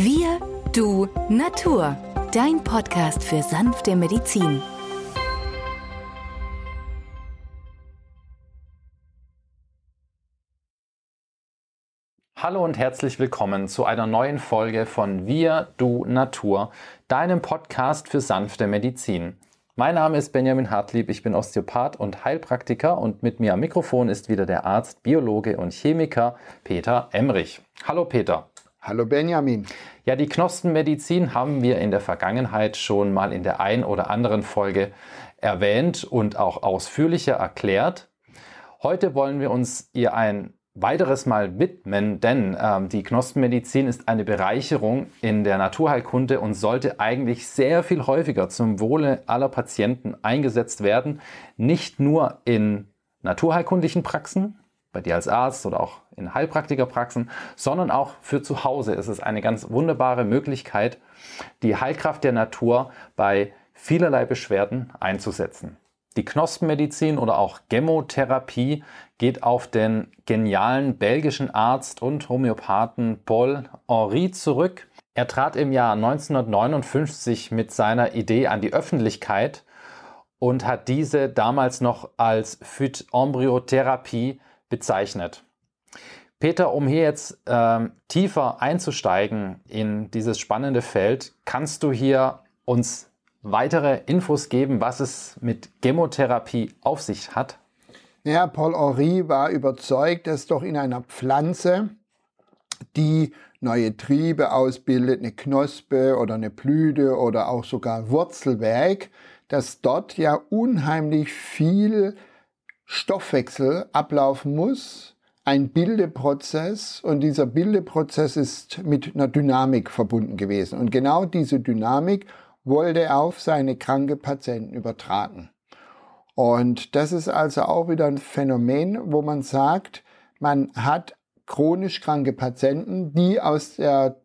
Wir, du, Natur. Dein Podcast für sanfte Medizin. Hallo und herzlich willkommen zu einer neuen Folge von Wir, du, Natur, deinem Podcast für sanfte Medizin. Mein Name ist Benjamin Hartlieb, ich bin Osteopath und Heilpraktiker und mit mir am Mikrofon ist wieder der Arzt, Biologe und Chemiker Peter Emrich. Hallo Peter. Hallo Benjamin. Ja, die Knospenmedizin haben wir in der Vergangenheit schon mal in der ein oder anderen Folge erwähnt und auch ausführlicher erklärt. Heute wollen wir uns ihr ein weiteres Mal widmen, denn ähm, die Knospenmedizin ist eine Bereicherung in der Naturheilkunde und sollte eigentlich sehr viel häufiger zum Wohle aller Patienten eingesetzt werden, nicht nur in naturheilkundlichen Praxen, bei dir als Arzt oder auch in Heilpraktikerpraxen, sondern auch für zu Hause ist es eine ganz wunderbare Möglichkeit, die Heilkraft der Natur bei vielerlei Beschwerden einzusetzen. Die Knospenmedizin oder auch Gemotherapie geht auf den genialen belgischen Arzt und Homöopathen Paul Henri zurück. Er trat im Jahr 1959 mit seiner Idee an die Öffentlichkeit und hat diese damals noch als Phyt-Embryotherapie bezeichnet. Peter, um hier jetzt ähm, tiefer einzusteigen in dieses spannende Feld, kannst du hier uns weitere Infos geben, was es mit Chemotherapie auf sich hat? Ja, Paul Henry war überzeugt, dass doch in einer Pflanze, die neue Triebe ausbildet, eine Knospe oder eine Blüte oder auch sogar Wurzelwerk, dass dort ja unheimlich viel Stoffwechsel ablaufen muss, ein Bildeprozess und dieser Bildeprozess ist mit einer Dynamik verbunden gewesen. Und genau diese Dynamik wollte er auf seine kranke Patienten übertragen. Und das ist also auch wieder ein Phänomen, wo man sagt, man hat chronisch kranke Patienten, die aus der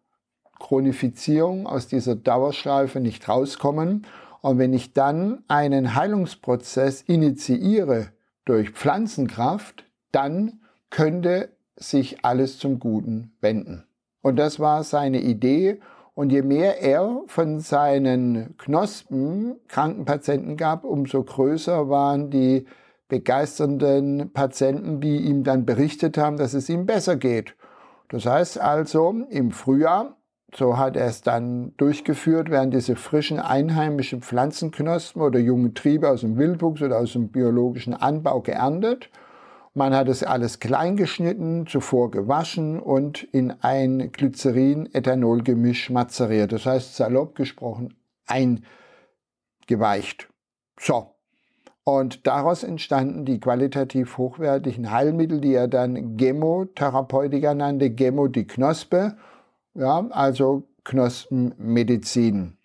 Chronifizierung, aus dieser Dauerschleife nicht rauskommen. Und wenn ich dann einen Heilungsprozess initiiere durch Pflanzenkraft, dann könnte sich alles zum Guten wenden. Und das war seine Idee und je mehr er von seinen Knospen kranken Patienten gab, umso größer waren die begeisternden Patienten, die ihm dann berichtet haben, dass es ihm besser geht. Das heißt also, im Frühjahr, so hat er es dann durchgeführt, werden diese frischen einheimischen Pflanzenknospen oder jungen Triebe aus dem Wildwuchs oder aus dem biologischen Anbau geerntet man hat es alles klein geschnitten, zuvor gewaschen und in ein Glycerin-Ethanol-Gemisch mazeriert. Das heißt, salopp gesprochen, eingeweicht. So. Und daraus entstanden die qualitativ hochwertigen Heilmittel, die er dann Gemotherapeutika nannte, Gemo die Knospe, ja, also Knospenmedizin.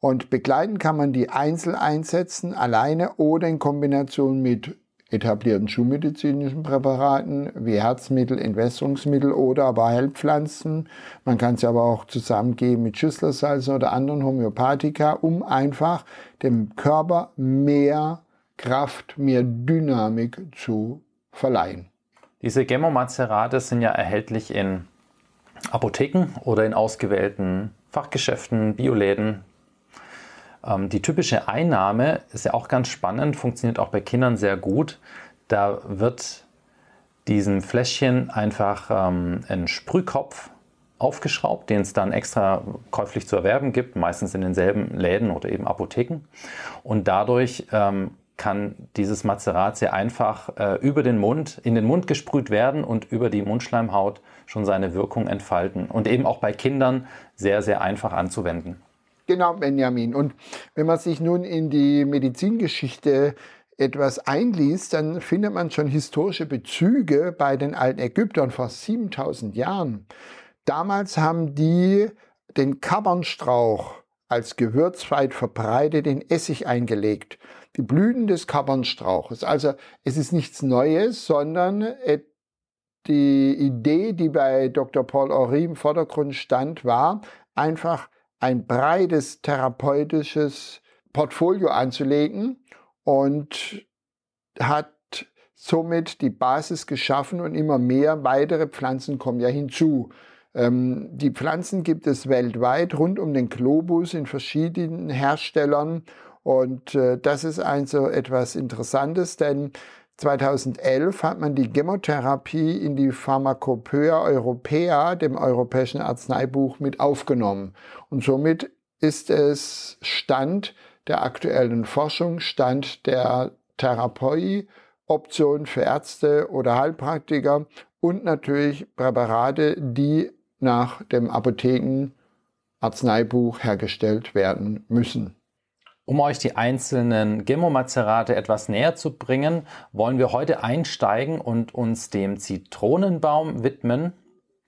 Und begleiten kann man die einzeln einsetzen, alleine oder in Kombination mit etablierten schulmedizinischen Präparaten wie Herzmittel, Entwässerungsmittel oder aber Heilpflanzen. Man kann es aber auch zusammengeben mit Schüsslersalzen oder anderen Homöopathika, um einfach dem Körper mehr Kraft, mehr Dynamik zu verleihen. Diese Gemmomacerate sind ja erhältlich in Apotheken oder in ausgewählten Fachgeschäften, Bioläden, die typische Einnahme ist ja auch ganz spannend, funktioniert auch bei Kindern sehr gut. Da wird diesem Fläschchen einfach ähm, ein Sprühkopf aufgeschraubt, den es dann extra käuflich zu erwerben gibt, meistens in denselben Läden oder eben Apotheken. Und dadurch ähm, kann dieses Mazerat sehr einfach äh, über den Mund, in den Mund gesprüht werden und über die Mundschleimhaut schon seine Wirkung entfalten. Und eben auch bei Kindern sehr, sehr einfach anzuwenden. Genau, Benjamin. Und wenn man sich nun in die Medizingeschichte etwas einliest, dann findet man schon historische Bezüge bei den alten Ägyptern vor 7000 Jahren. Damals haben die den Kabernstrauch als Gewürz weit verbreitet in Essig eingelegt. Die Blüten des Kabernstrauches. Also es ist nichts Neues, sondern die Idee, die bei Dr. Paul Henry im Vordergrund stand, war einfach ein breites therapeutisches Portfolio anzulegen und hat somit die Basis geschaffen und immer mehr weitere Pflanzen kommen ja hinzu. Ähm, die Pflanzen gibt es weltweit rund um den Globus in verschiedenen Herstellern. Und äh, das ist also etwas Interessantes, denn 2011 hat man die Chemotherapie in die Pharmakopoeia Europäa, dem europäischen Arzneibuch, mit aufgenommen. Und somit ist es Stand der aktuellen Forschung, Stand der Therapie, Option für Ärzte oder Heilpraktiker und natürlich Präparate, die nach dem Apotheken-Arzneibuch hergestellt werden müssen. Um euch die einzelnen Gemomazerate etwas näher zu bringen, wollen wir heute einsteigen und uns dem Zitronenbaum widmen.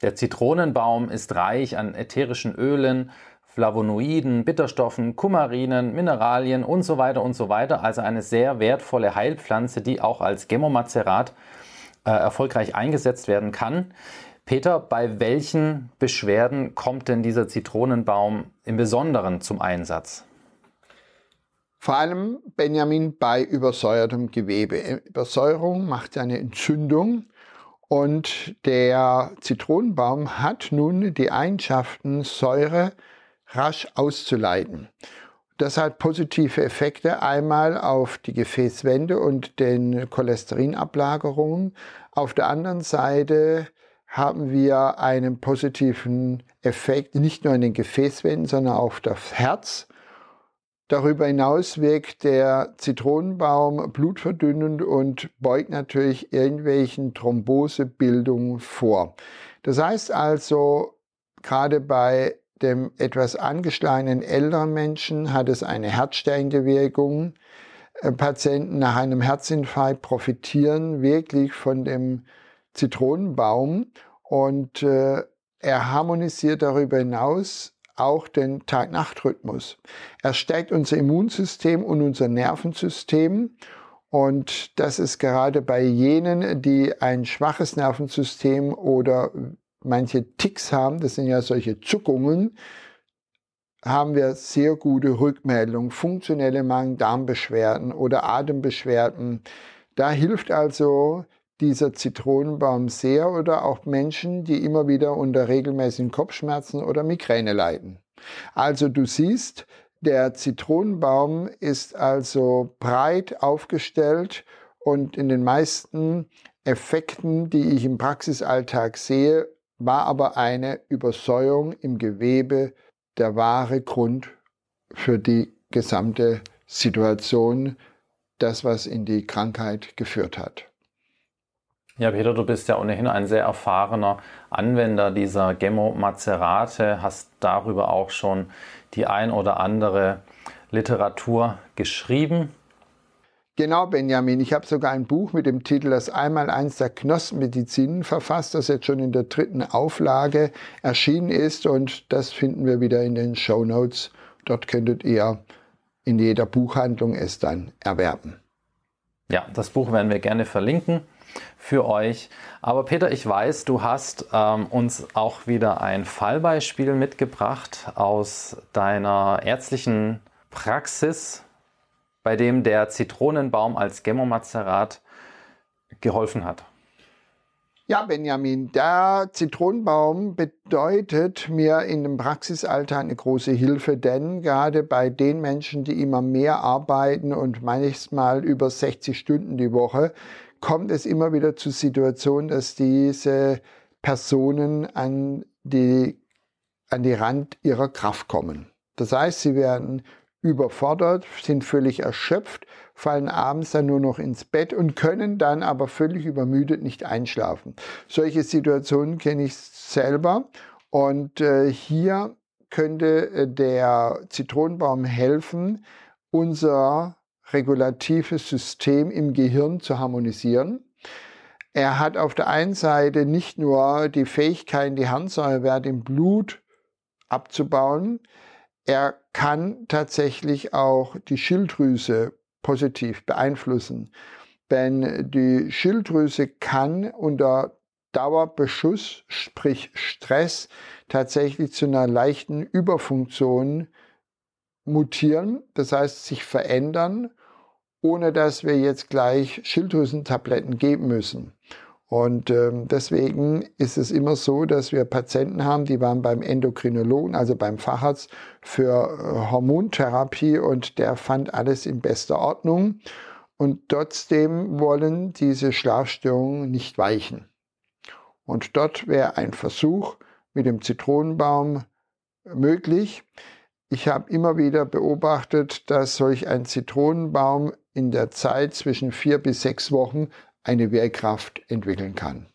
Der Zitronenbaum ist reich an ätherischen Ölen, Flavonoiden, Bitterstoffen, Kumarinen, Mineralien und so weiter und so weiter. Also eine sehr wertvolle Heilpflanze, die auch als Gemomazerat äh, erfolgreich eingesetzt werden kann. Peter, bei welchen Beschwerden kommt denn dieser Zitronenbaum im Besonderen zum Einsatz? Vor allem, Benjamin, bei übersäuertem Gewebe. Übersäuerung macht eine Entzündung und der Zitronenbaum hat nun die Eigenschaften, Säure rasch auszuleiten. Das hat positive Effekte einmal auf die Gefäßwände und den Cholesterinablagerungen. Auf der anderen Seite haben wir einen positiven Effekt nicht nur in den Gefäßwänden, sondern auch auf das Herz Darüber hinaus wirkt der Zitronenbaum blutverdünnend und beugt natürlich irgendwelchen Thrombosebildungen vor. Das heißt also, gerade bei dem etwas angeschlagenen älteren Menschen hat es eine herzsteigende Wirkung. Äh, Patienten nach einem Herzinfarkt profitieren wirklich von dem Zitronenbaum und äh, er harmonisiert darüber hinaus auch den Tag-Nacht-Rhythmus. Er stärkt unser Immunsystem und unser Nervensystem. Und das ist gerade bei jenen, die ein schwaches Nervensystem oder manche Ticks haben, das sind ja solche Zuckungen, haben wir sehr gute Rückmeldungen, funktionelle Magen-Darm-Beschwerden oder Atembeschwerden. Da hilft also dieser Zitronenbaum sehr oder auch Menschen, die immer wieder unter regelmäßigen Kopfschmerzen oder Migräne leiden. Also du siehst, der Zitronenbaum ist also breit aufgestellt und in den meisten Effekten, die ich im Praxisalltag sehe, war aber eine Übersäuerung im Gewebe der wahre Grund für die gesamte Situation, das was in die Krankheit geführt hat. Ja, Peter, du bist ja ohnehin ein sehr erfahrener Anwender dieser Gemo-Mazerate, hast darüber auch schon die ein oder andere Literatur geschrieben. Genau, Benjamin. Ich habe sogar ein Buch mit dem Titel Das Einmaleins der Knospenmedizin verfasst, das jetzt schon in der dritten Auflage erschienen ist. Und das finden wir wieder in den Show Notes. Dort könntet ihr in jeder Buchhandlung es dann erwerben. Ja, das Buch werden wir gerne verlinken für euch. Aber Peter, ich weiß, du hast ähm, uns auch wieder ein Fallbeispiel mitgebracht aus deiner ärztlichen Praxis, bei dem der Zitronenbaum als Gemomazerat geholfen hat. Ja, Benjamin, der Zitronenbaum bedeutet mir in dem Praxisalltag eine große Hilfe, denn gerade bei den Menschen, die immer mehr arbeiten und manchmal über 60 Stunden die Woche, kommt es immer wieder zu Situationen, dass diese Personen an die, an die Rand ihrer Kraft kommen. Das heißt, sie werden überfordert, sind völlig erschöpft, fallen abends dann nur noch ins Bett und können dann aber völlig übermüdet nicht einschlafen. Solche Situationen kenne ich selber und äh, hier könnte äh, der Zitronenbaum helfen, unser regulatives System im Gehirn zu harmonisieren. Er hat auf der einen Seite nicht nur die Fähigkeit, die Harnsäurewerte im Blut abzubauen, er kann tatsächlich auch die Schilddrüse positiv beeinflussen. Denn die Schilddrüse kann unter Dauerbeschuss, sprich Stress, tatsächlich zu einer leichten Überfunktion mutieren, das heißt sich verändern ohne dass wir jetzt gleich Schilddrüsentabletten geben müssen. Und ähm, deswegen ist es immer so, dass wir Patienten haben, die waren beim Endokrinologen, also beim Facharzt für äh, Hormontherapie und der fand alles in bester Ordnung. Und trotzdem wollen diese Schlafstörungen nicht weichen. Und dort wäre ein Versuch mit dem Zitronenbaum möglich. Ich habe immer wieder beobachtet, dass solch ein Zitronenbaum in der Zeit zwischen vier bis sechs Wochen eine Wehrkraft entwickeln kann.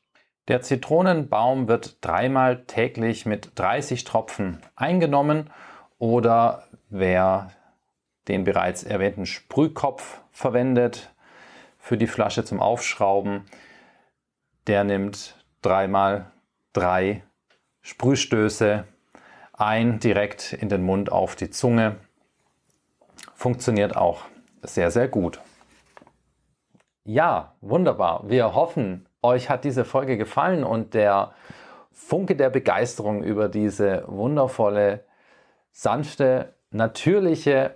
Der Zitronenbaum wird dreimal täglich mit 30 Tropfen eingenommen oder wer den bereits erwähnten Sprühkopf verwendet für die Flasche zum Aufschrauben, der nimmt dreimal drei Sprühstöße ein direkt in den Mund auf die Zunge. Funktioniert auch sehr, sehr gut. Ja, wunderbar. Wir hoffen, euch hat diese Folge gefallen und der Funke der Begeisterung über diese wundervolle, sanfte, natürliche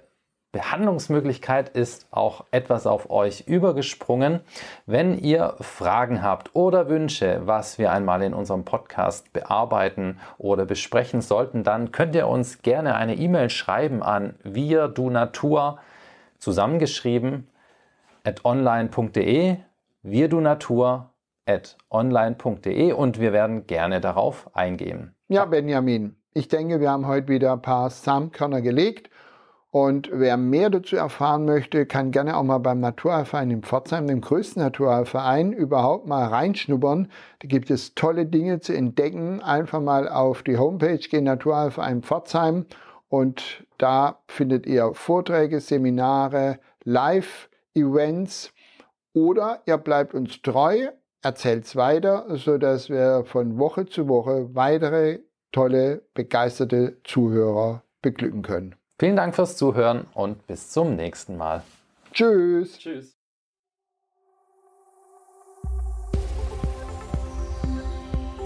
Behandlungsmöglichkeit ist auch etwas auf euch übergesprungen. Wenn ihr Fragen habt oder Wünsche, was wir einmal in unserem Podcast bearbeiten oder besprechen sollten, dann könnt ihr uns gerne eine E-Mail schreiben an wir du natur zusammengeschrieben at online.de, wir du natur at online.de und wir werden gerne darauf eingehen. Ja, Benjamin, ich denke, wir haben heute wieder ein paar Samenkörner gelegt und wer mehr dazu erfahren möchte, kann gerne auch mal beim Naturheilverein in Pforzheim, dem größten Naturheilverein, überhaupt mal reinschnuppern. Da gibt es tolle Dinge zu entdecken. Einfach mal auf die Homepage gehen, Naturheilverein Pforzheim. Und da findet ihr Vorträge, Seminare, Live-Events. Oder ihr bleibt uns treu, erzählt es weiter, sodass wir von Woche zu Woche weitere tolle, begeisterte Zuhörer beglücken können. Vielen Dank fürs Zuhören und bis zum nächsten Mal. Tschüss. Tschüss.